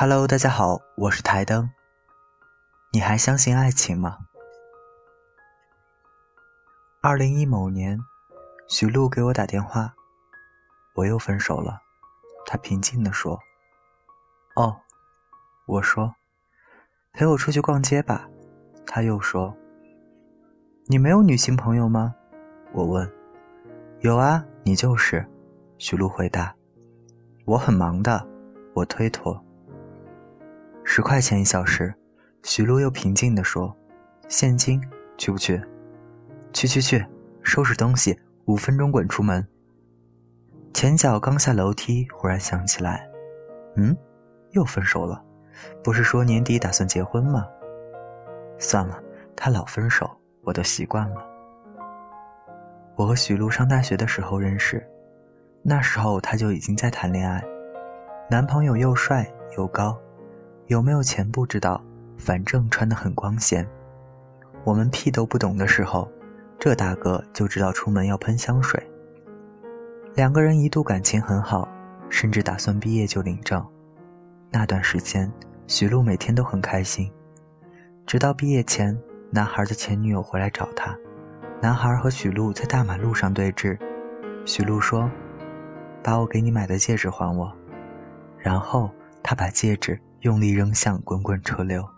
Hello，大家好，我是台灯。你还相信爱情吗？二零一某年，许璐给我打电话，我又分手了。她平静地说：“哦。”我说：“陪我出去逛街吧。”她又说：“你没有女性朋友吗？”我问：“有啊，你就是。”许璐回答：“我很忙的。”我推脱。十块钱一小时，徐璐又平静地说：“现金，去不去？去去去，收拾东西，五分钟滚出门。”前脚刚下楼梯，忽然想起来，嗯，又分手了，不是说年底打算结婚吗？算了，他老分手，我都习惯了。我和许璐上大学的时候认识，那时候他就已经在谈恋爱，男朋友又帅又高。有没有钱不知道，反正穿得很光鲜。我们屁都不懂的时候，这大哥就知道出门要喷香水。两个人一度感情很好，甚至打算毕业就领证。那段时间，许璐每天都很开心。直到毕业前，男孩的前女友回来找他，男孩和许璐在大马路上对峙。许璐说：“把我给你买的戒指还我。”然后他把戒指。用力扔向滚滚车流。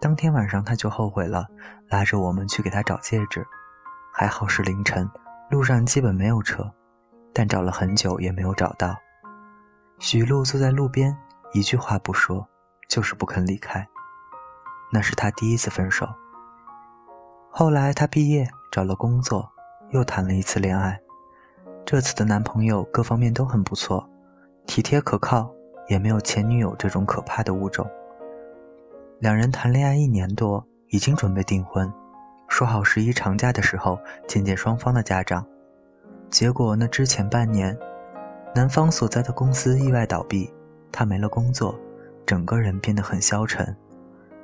当天晚上他就后悔了，拉着我们去给他找戒指。还好是凌晨，路上基本没有车，但找了很久也没有找到。许璐坐在路边，一句话不说，就是不肯离开。那是他第一次分手。后来他毕业找了工作，又谈了一次恋爱。这次的男朋友各方面都很不错，体贴可靠。也没有前女友这种可怕的物种。两人谈恋爱一年多，已经准备订婚，说好十一长假的时候见见双方的家长。结果那之前半年，男方所在的公司意外倒闭，他没了工作，整个人变得很消沉。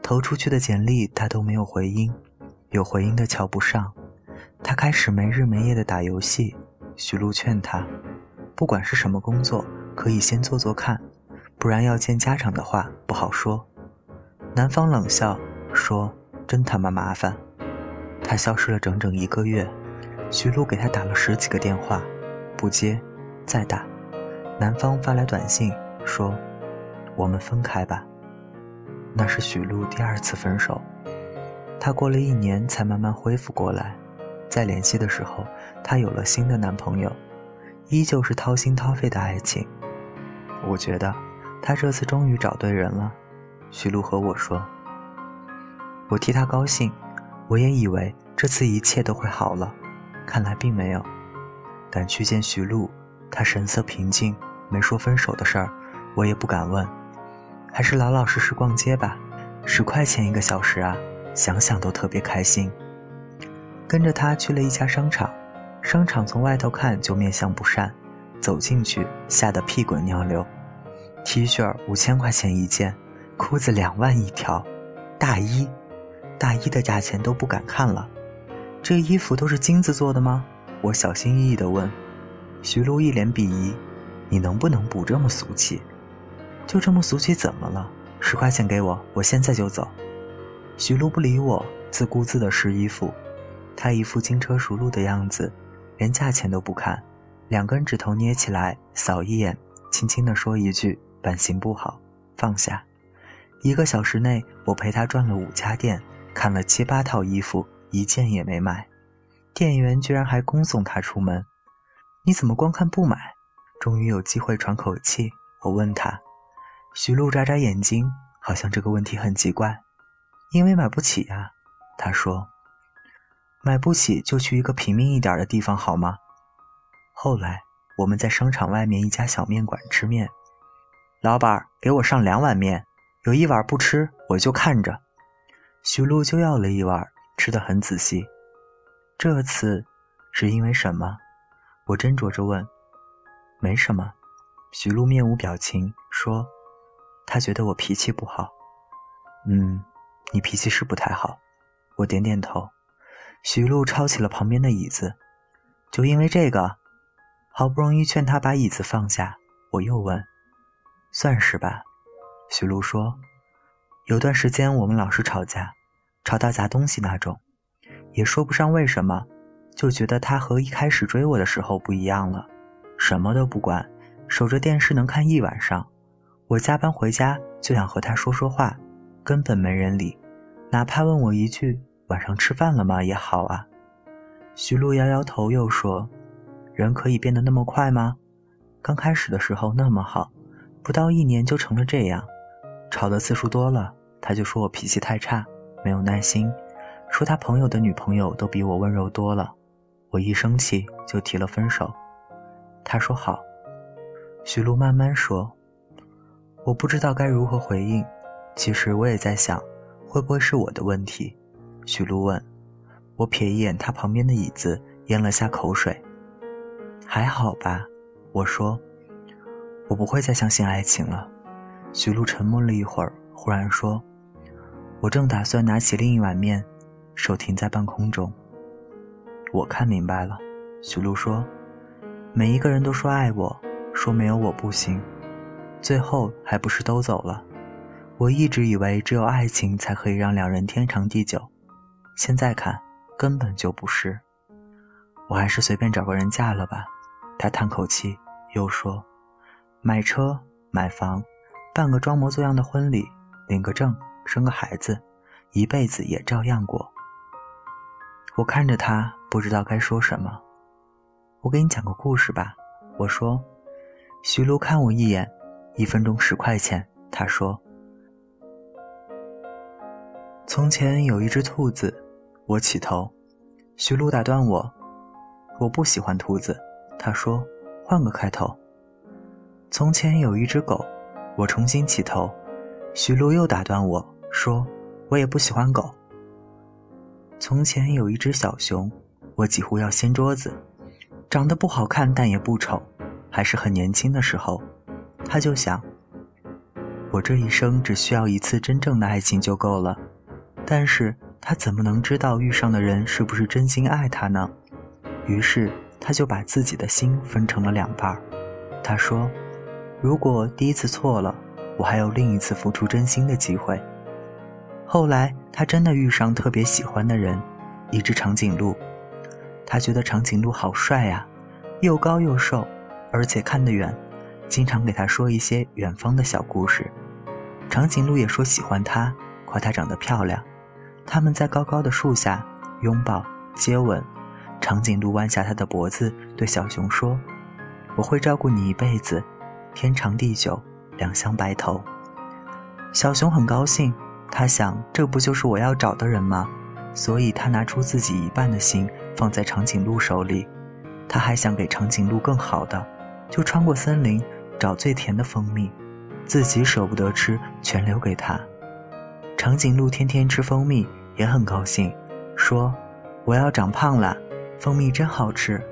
投出去的简历他都没有回音，有回音的瞧不上。他开始没日没夜的打游戏。徐璐劝他，不管是什么工作，可以先做做看。不然要见家长的话不好说。男方冷笑说：“真他妈麻烦。”他消失了整整一个月，徐璐给他打了十几个电话，不接，再打。男方发来短信说：“我们分开吧。”那是许璐第二次分手。他过了一年才慢慢恢复过来。再联系的时候，她有了新的男朋友，依旧是掏心掏肺的爱情。我觉得。他这次终于找对人了，徐璐和我说：“我替他高兴，我也以为这次一切都会好了，看来并没有。赶去见徐璐，他神色平静，没说分手的事儿，我也不敢问，还是老老实实逛街吧。十块钱一个小时啊，想想都特别开心。跟着他去了一家商场，商场从外头看就面相不善，走进去吓得屁滚尿流。” T 恤五千块钱一件，裤子两万一条，大衣，大衣的价钱都不敢看了。这衣服都是金子做的吗？我小心翼翼地问。徐璐一脸鄙夷：“你能不能不这么俗气？就这么俗气怎么了？十块钱给我，我现在就走。”徐璐不理我，自顾自地试衣服。他一副轻车熟路的样子，连价钱都不看，两根指头捏起来，扫一眼，轻轻地说一句。版型不好，放下。一个小时内，我陪他转了五家店，看了七八套衣服，一件也没买。店员居然还恭送他出门。你怎么光看不买？终于有机会喘口气，我问他。徐璐眨眨眼睛，好像这个问题很奇怪。因为买不起呀，他说。买不起就去一个平民一点的地方好吗？后来我们在商场外面一家小面馆吃面。老板，给我上两碗面，有一碗不吃，我就看着。徐璐就要了一碗，吃得很仔细。这次是因为什么？我斟酌着问。没什么。徐璐面无表情说：“他觉得我脾气不好。”嗯，你脾气是不太好。我点点头。徐璐抄起了旁边的椅子，就因为这个，好不容易劝他把椅子放下，我又问。算是吧，徐璐说：“有段时间我们老是吵架，吵到砸东西那种，也说不上为什么，就觉得他和一开始追我的时候不一样了，什么都不管，守着电视能看一晚上。我加班回家就想和他说说话，根本没人理，哪怕问我一句晚上吃饭了吗也好啊。”徐璐摇摇头，又说：“人可以变得那么快吗？刚开始的时候那么好，不到一年就成了这样。”吵的次数多了，他就说我脾气太差，没有耐心，说他朋友的女朋友都比我温柔多了。我一生气就提了分手。他说好。徐璐慢慢说：“我不知道该如何回应。其实我也在想，会不会是我的问题？”徐璐问。我瞥一眼他旁边的椅子，咽了下口水。还好吧，我说。我不会再相信爱情了。徐璐沉默了一会儿，忽然说：“我正打算拿起另一碗面，手停在半空中。”我看明白了，徐璐说：“每一个人都说爱我，说没有我不行，最后还不是都走了？我一直以为只有爱情才可以让两人天长地久，现在看根本就不是。我还是随便找个人嫁了吧。”他叹口气，又说：“买车，买房。”办个装模作样的婚礼，领个证，生个孩子，一辈子也照样过。我看着他，不知道该说什么。我给你讲个故事吧。我说。徐璐看我一眼，一分钟十块钱。他说：“从前有一只兔子。”我起头，徐璐打断我：“我不喜欢兔子。”他说：“换个开头。”从前有一只狗。我重新起头，徐璐又打断我说：“我也不喜欢狗。”从前有一只小熊，我几乎要掀桌子，长得不好看，但也不丑，还是很年轻的时候，他就想：我这一生只需要一次真正的爱情就够了。但是他怎么能知道遇上的人是不是真心爱他呢？于是他就把自己的心分成了两半儿他说。如果第一次错了，我还有另一次付出真心的机会。后来他真的遇上特别喜欢的人，一只长颈鹿。他觉得长颈鹿好帅呀，又高又瘦，而且看得远，经常给他说一些远方的小故事。长颈鹿也说喜欢他，夸他长得漂亮。他们在高高的树下拥抱接吻。长颈鹿弯下他的脖子，对小熊说：“我会照顾你一辈子。”天长地久，两相白头。小熊很高兴，他想，这不就是我要找的人吗？所以他拿出自己一半的心放在长颈鹿手里。他还想给长颈鹿更好的，就穿过森林找最甜的蜂蜜，自己舍不得吃，全留给他。长颈鹿天天吃蜂蜜，也很高兴，说：“我要长胖了，蜂蜜真好吃。”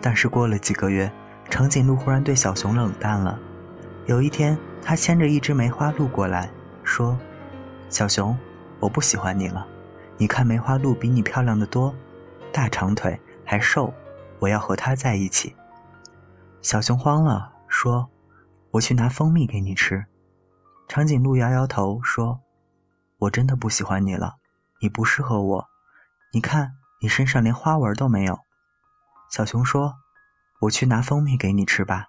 但是过了几个月。长颈鹿忽然对小熊冷淡了。有一天，它牵着一只梅花鹿过来，说：“小熊，我不喜欢你了。你看梅花鹿比你漂亮的多，大长腿还瘦，我要和它在一起。”小熊慌了，说：“我去拿蜂蜜给你吃。”长颈鹿摇摇头说：“我真的不喜欢你了，你不适合我。你看，你身上连花纹都没有。”小熊说。我去拿蜂蜜给你吃吧，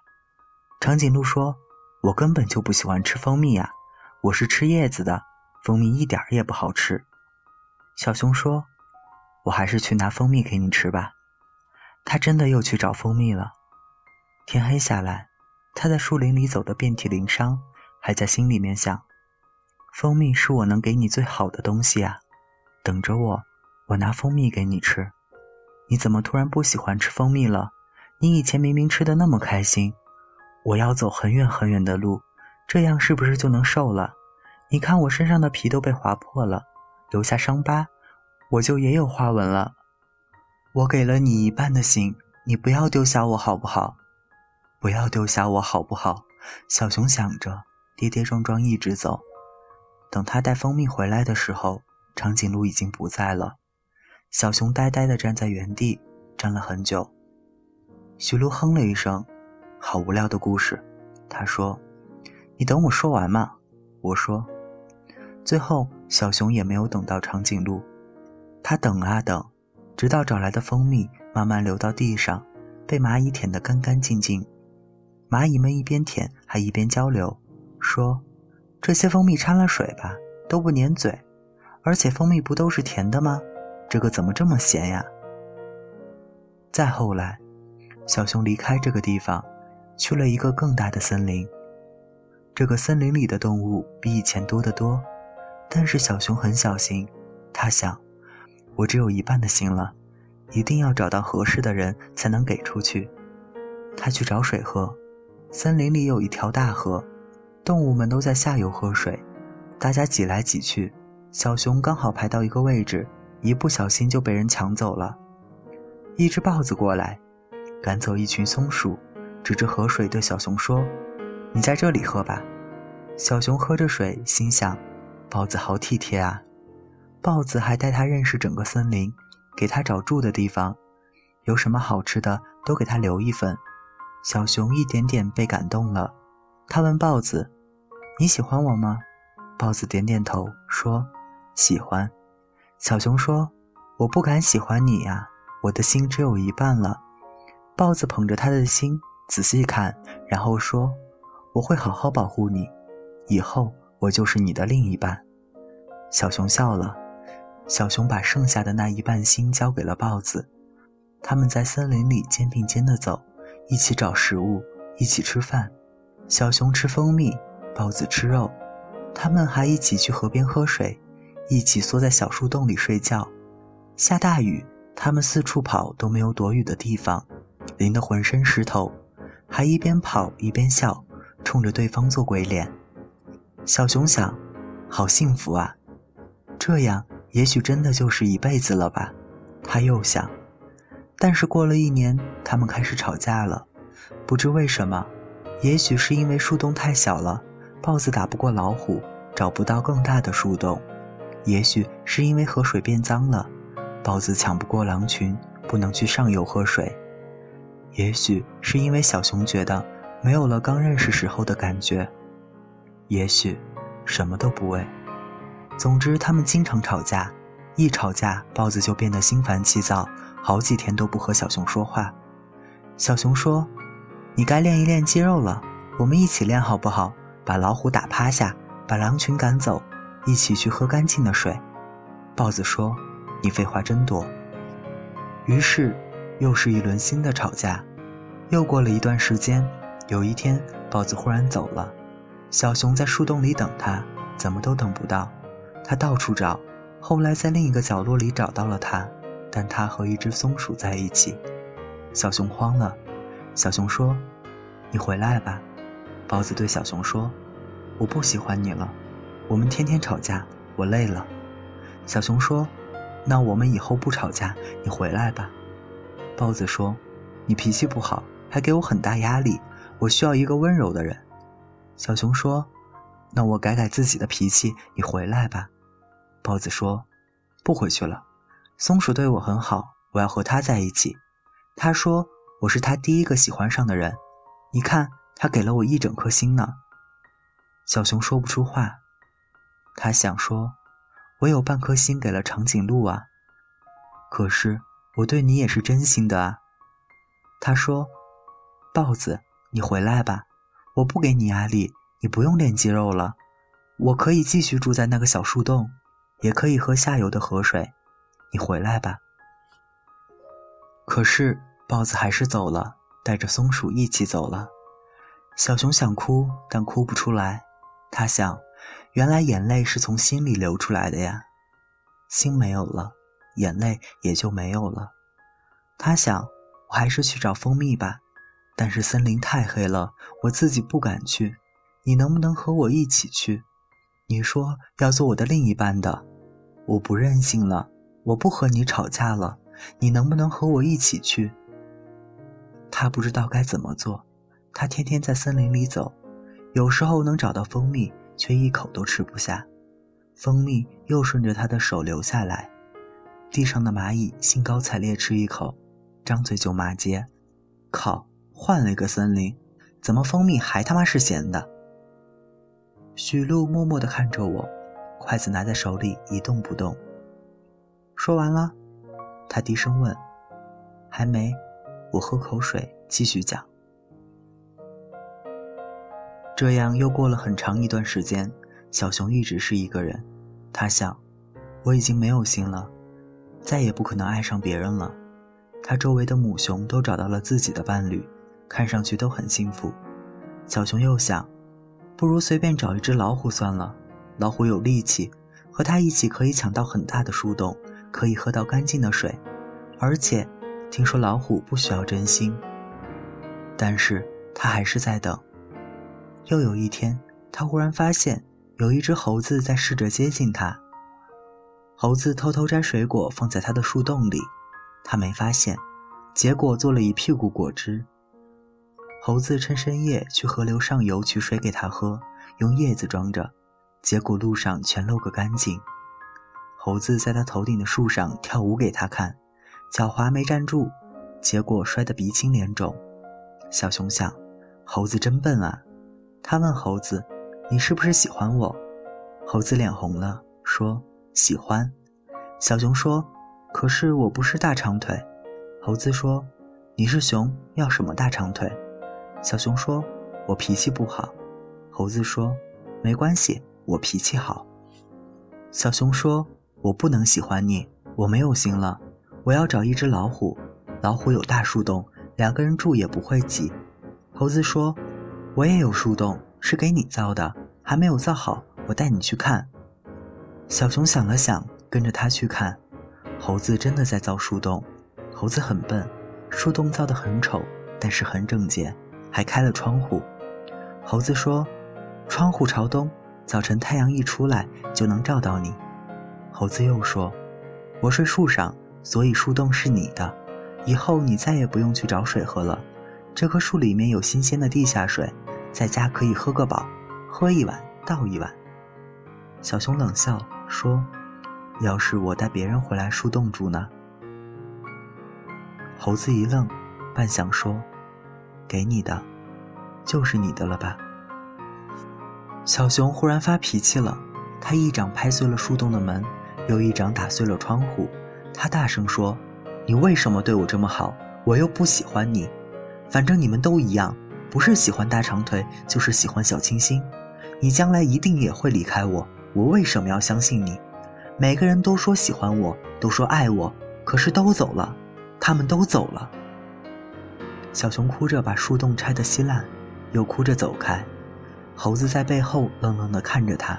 长颈鹿说：“我根本就不喜欢吃蜂蜜呀，我是吃叶子的，蜂蜜一点也不好吃。”小熊说：“我还是去拿蜂蜜给你吃吧。”他真的又去找蜂蜜了。天黑下来，他在树林里走得遍体鳞伤，还在心里面想：“蜂蜜是我能给你最好的东西啊，等着我，我拿蜂蜜给你吃。你怎么突然不喜欢吃蜂蜜了？”你以前明明吃的那么开心，我要走很远很远的路，这样是不是就能瘦了？你看我身上的皮都被划破了，留下伤疤，我就也有花纹了。我给了你一半的心，你不要丢下我好不好？不要丢下我好不好？小熊想着，跌跌撞撞一直走。等他带蜂蜜回来的时候，长颈鹿已经不在了。小熊呆呆地站在原地，站了很久。徐璐哼了一声，好无聊的故事。他说：“你等我说完嘛。”我说。最后，小熊也没有等到长颈鹿，它等啊等，直到找来的蜂蜜慢慢流到地上，被蚂蚁舔得干干净净。蚂蚁们一边舔，还一边交流，说：“这些蜂蜜掺了水吧，都不粘嘴，而且蜂蜜不都是甜的吗？这个怎么这么咸呀？”再后来，小熊离开这个地方，去了一个更大的森林。这个森林里的动物比以前多得多。但是小熊很小心，他想，我只有一半的心了，一定要找到合适的人才能给出去。他去找水喝，森林里有一条大河，动物们都在下游喝水，大家挤来挤去，小熊刚好排到一个位置，一不小心就被人抢走了。一只豹子过来，赶走一群松鼠，指着河水对小熊说：“你在这里喝吧。”小熊喝着水，心想。豹子好体贴啊！豹子还带他认识整个森林，给他找住的地方，有什么好吃的都给他留一份。小熊一点点被感动了，他问豹子：“你喜欢我吗？”豹子点点头说：“喜欢。”小熊说：“我不敢喜欢你呀，我的心只有一半了。”豹子捧着他的心仔细看，然后说：“我会好好保护你，以后我就是你的另一半。”小熊笑了，小熊把剩下的那一半心交给了豹子。他们在森林里肩并肩地走，一起找食物，一起吃饭。小熊吃蜂蜜，豹子吃肉。他们还一起去河边喝水，一起缩在小树洞里睡觉。下大雨，他们四处跑都没有躲雨的地方，淋得浑身湿透，还一边跑一边笑，冲着对方做鬼脸。小熊想：好幸福啊！这样也许真的就是一辈子了吧，他又想。但是过了一年，他们开始吵架了，不知为什么，也许是因为树洞太小了，豹子打不过老虎，找不到更大的树洞；也许是因为河水变脏了，豹子抢不过狼群，不能去上游喝水；也许是因为小熊觉得没有了刚认识时候的感觉；也许什么都不为。总之，他们经常吵架，一吵架，豹子就变得心烦气躁，好几天都不和小熊说话。小熊说：“你该练一练肌肉了，我们一起练好不好？把老虎打趴下，把狼群赶走，一起去喝干净的水。”豹子说：“你废话真多。”于是，又是一轮新的吵架。又过了一段时间，有一天，豹子忽然走了，小熊在树洞里等他，怎么都等不到。他到处找，后来在另一个角落里找到了他，但他和一只松鼠在一起。小熊慌了，小熊说：“你回来吧。”包子对小熊说：“我不喜欢你了，我们天天吵架，我累了。”小熊说：“那我们以后不吵架，你回来吧。”豹子说：“你脾气不好，还给我很大压力，我需要一个温柔的人。”小熊说：“那我改改自己的脾气，你回来吧。”豹子说：“不回去了，松鼠对我很好，我要和它在一起。他说我是他第一个喜欢上的人，你看他给了我一整颗心呢。”小熊说不出话，他想说：“我有半颗心给了长颈鹿啊，可是我对你也是真心的啊。”他说：“豹子，你回来吧，我不给你压力，你不用练肌肉了，我可以继续住在那个小树洞。”也可以喝下游的河水，你回来吧。可是豹子还是走了，带着松鼠一起走了。小熊想哭，但哭不出来。他想，原来眼泪是从心里流出来的呀。心没有了，眼泪也就没有了。他想，我还是去找蜂蜜吧。但是森林太黑了，我自己不敢去。你能不能和我一起去？你说要做我的另一半的，我不任性了，我不和你吵架了，你能不能和我一起去？他不知道该怎么做，他天天在森林里走，有时候能找到蜂蜜，却一口都吃不下，蜂蜜又顺着他的手流下来，地上的蚂蚁兴高采烈吃一口，张嘴就骂街：“靠，换了一个森林，怎么蜂蜜还他妈是咸的？”许露默默地看着我，筷子拿在手里一动不动。说完了，他低声问：“还没？”我喝口水，继续讲。这样又过了很长一段时间，小熊一直是一个人。他想，我已经没有心了，再也不可能爱上别人了。他周围的母熊都找到了自己的伴侣，看上去都很幸福。小熊又想。不如随便找一只老虎算了。老虎有力气，和它一起可以抢到很大的树洞，可以喝到干净的水。而且，听说老虎不需要真心。但是他还是在等。又有一天，他忽然发现有一只猴子在试着接近他。猴子偷偷摘水果放在他的树洞里，他没发现，结果做了一屁股果汁。猴子趁深夜去河流上游取水给他喝，用叶子装着，结果路上全漏个干净。猴子在他头顶的树上跳舞给他看，脚滑没站住，结果摔得鼻青脸肿。小熊想，猴子真笨啊。他问猴子：“你是不是喜欢我？”猴子脸红了，说：“喜欢。”小熊说：“可是我不是大长腿。”猴子说：“你是熊，要什么大长腿？”小熊说：“我脾气不好。”猴子说：“没关系，我脾气好。”小熊说：“我不能喜欢你，我没有心了。我要找一只老虎，老虎有大树洞，两个人住也不会挤。”猴子说：“我也有树洞，是给你造的，还没有造好，我带你去看。”小熊想了想，跟着他去看。猴子真的在造树洞。猴子很笨，树洞造得很丑，但是很整洁。还开了窗户，猴子说：“窗户朝东，早晨太阳一出来就能照到你。”猴子又说：“我睡树上，所以树洞是你的，以后你再也不用去找水喝了。这棵树里面有新鲜的地下水，在家可以喝个饱，喝一碗倒一碗。”小熊冷笑说：“要是我带别人回来树洞住呢？”猴子一愣，半晌说。给你的，就是你的了吧？小熊忽然发脾气了，他一掌拍碎了树洞的门，又一掌打碎了窗户。他大声说：“你为什么对我这么好？我又不喜欢你。反正你们都一样，不是喜欢大长腿，就是喜欢小清新。你将来一定也会离开我，我为什么要相信你？每个人都说喜欢我，都说爱我，可是都走了，他们都走了。”小熊哭着把树洞拆得稀烂，又哭着走开。猴子在背后愣愣地看着他。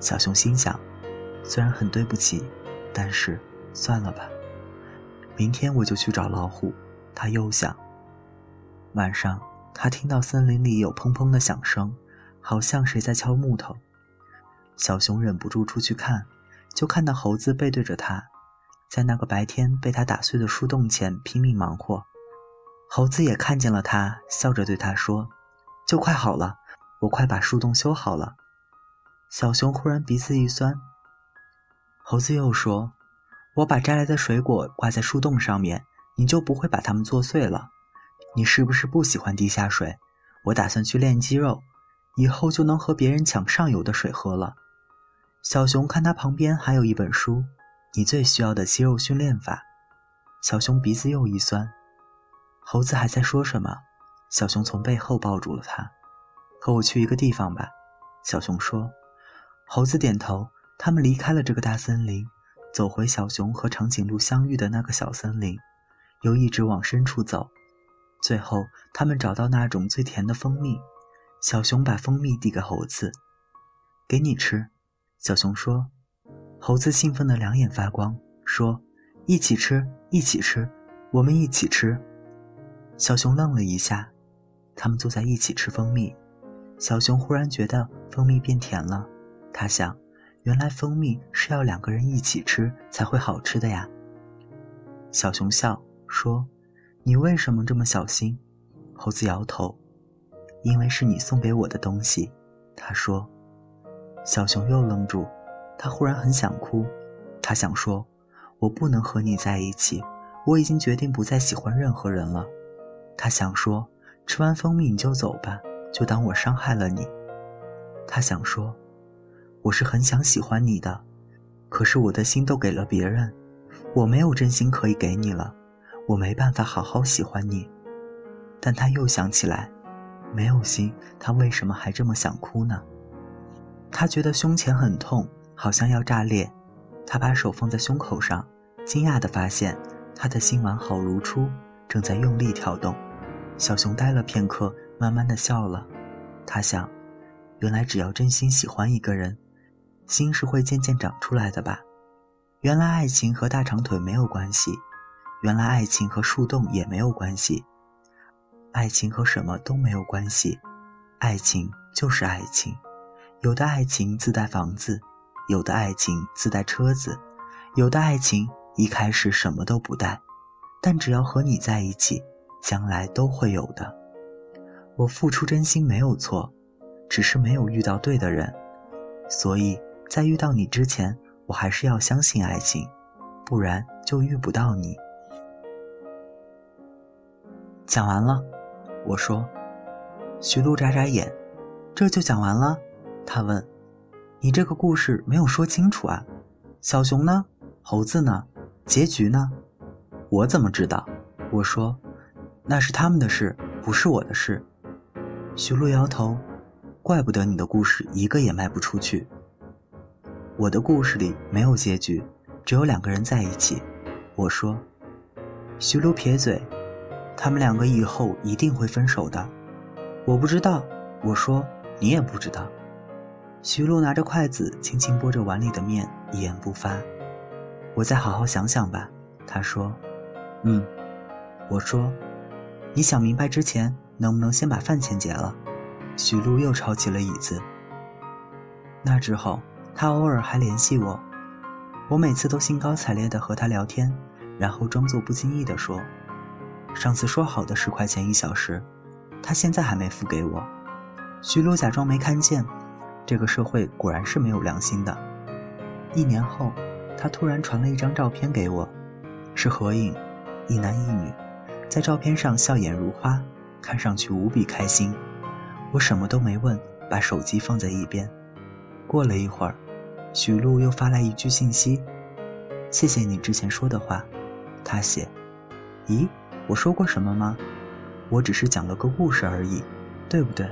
小熊心想：虽然很对不起，但是算了吧。明天我就去找老虎。他又想。晚上，他听到森林里有砰砰的响声，好像谁在敲木头。小熊忍不住出去看，就看到猴子背对着他，在那个白天被他打碎的树洞前拼命忙活。猴子也看见了他，笑着对他说：“就快好了，我快把树洞修好了。”小熊忽然鼻子一酸。猴子又说：“我把摘来的水果挂在树洞上面，你就不会把它们做碎了。你是不是不喜欢地下水？我打算去练肌肉，以后就能和别人抢上游的水喝了。”小熊看他旁边还有一本书，《你最需要的肌肉训练法》。小熊鼻子又一酸。猴子还在说什么？小熊从背后抱住了他，和我去一个地方吧。小熊说。猴子点头。他们离开了这个大森林，走回小熊和长颈鹿相遇的那个小森林，又一直往深处走。最后，他们找到那种最甜的蜂蜜。小熊把蜂蜜递给猴子，给你吃。小熊说。猴子兴奋的两眼发光，说：“一起吃，一起吃，我们一起吃。”小熊愣了一下，他们坐在一起吃蜂蜜。小熊忽然觉得蜂蜜变甜了，他想，原来蜂蜜是要两个人一起吃才会好吃的呀。小熊笑说：“你为什么这么小心？”猴子摇头：“因为是你送给我的东西。”他说。小熊又愣住，他忽然很想哭，他想说：“我不能和你在一起，我已经决定不再喜欢任何人了。”他想说：“吃完蜂蜜你就走吧，就当我伤害了你。”他想说：“我是很想喜欢你的，可是我的心都给了别人，我没有真心可以给你了，我没办法好好喜欢你。”但他又想起来，没有心，他为什么还这么想哭呢？他觉得胸前很痛，好像要炸裂。他把手放在胸口上，惊讶地发现他的心完好如初，正在用力跳动。小熊呆了片刻，慢慢的笑了。他想，原来只要真心喜欢一个人，心是会渐渐长出来的吧。原来爱情和大长腿没有关系，原来爱情和树洞也没有关系，爱情和什么都没有关系，爱情就是爱情。有的爱情自带房子，有的爱情自带车子，有的爱情一开始什么都不带，但只要和你在一起，将来都会有的。我付出真心没有错，只是没有遇到对的人，所以在遇到你之前，我还是要相信爱情，不然就遇不到你。讲完了，我说。徐璐眨眨眼，这就讲完了。他问：“你这个故事没有说清楚啊？小熊呢？猴子呢？结局呢？我怎么知道？”我说：“那是他们的事，不是我的事。”徐璐摇头：“怪不得你的故事一个也卖不出去。我的故事里没有结局，只有两个人在一起。”我说。徐璐撇嘴：“他们两个以后一定会分手的。”我不知道。我说：“你也不知道。”徐璐拿着筷子，轻轻拨着碗里的面，一言不发。我再好好想想吧，他说。嗯，我说，你想明白之前，能不能先把饭钱结了？徐璐又抄起了椅子。那之后，他偶尔还联系我，我每次都兴高采烈地和他聊天，然后装作不经意地说：“上次说好的十块钱一小时，他现在还没付给我。”徐璐假装没看见。这个社会果然是没有良心的。一年后，他突然传了一张照片给我，是合影，一男一女，在照片上笑颜如花，看上去无比开心。我什么都没问，把手机放在一边。过了一会儿，许璐又发来一句信息：“谢谢你之前说的话。”他写：“咦，我说过什么吗？我只是讲了个故事而已，对不对？”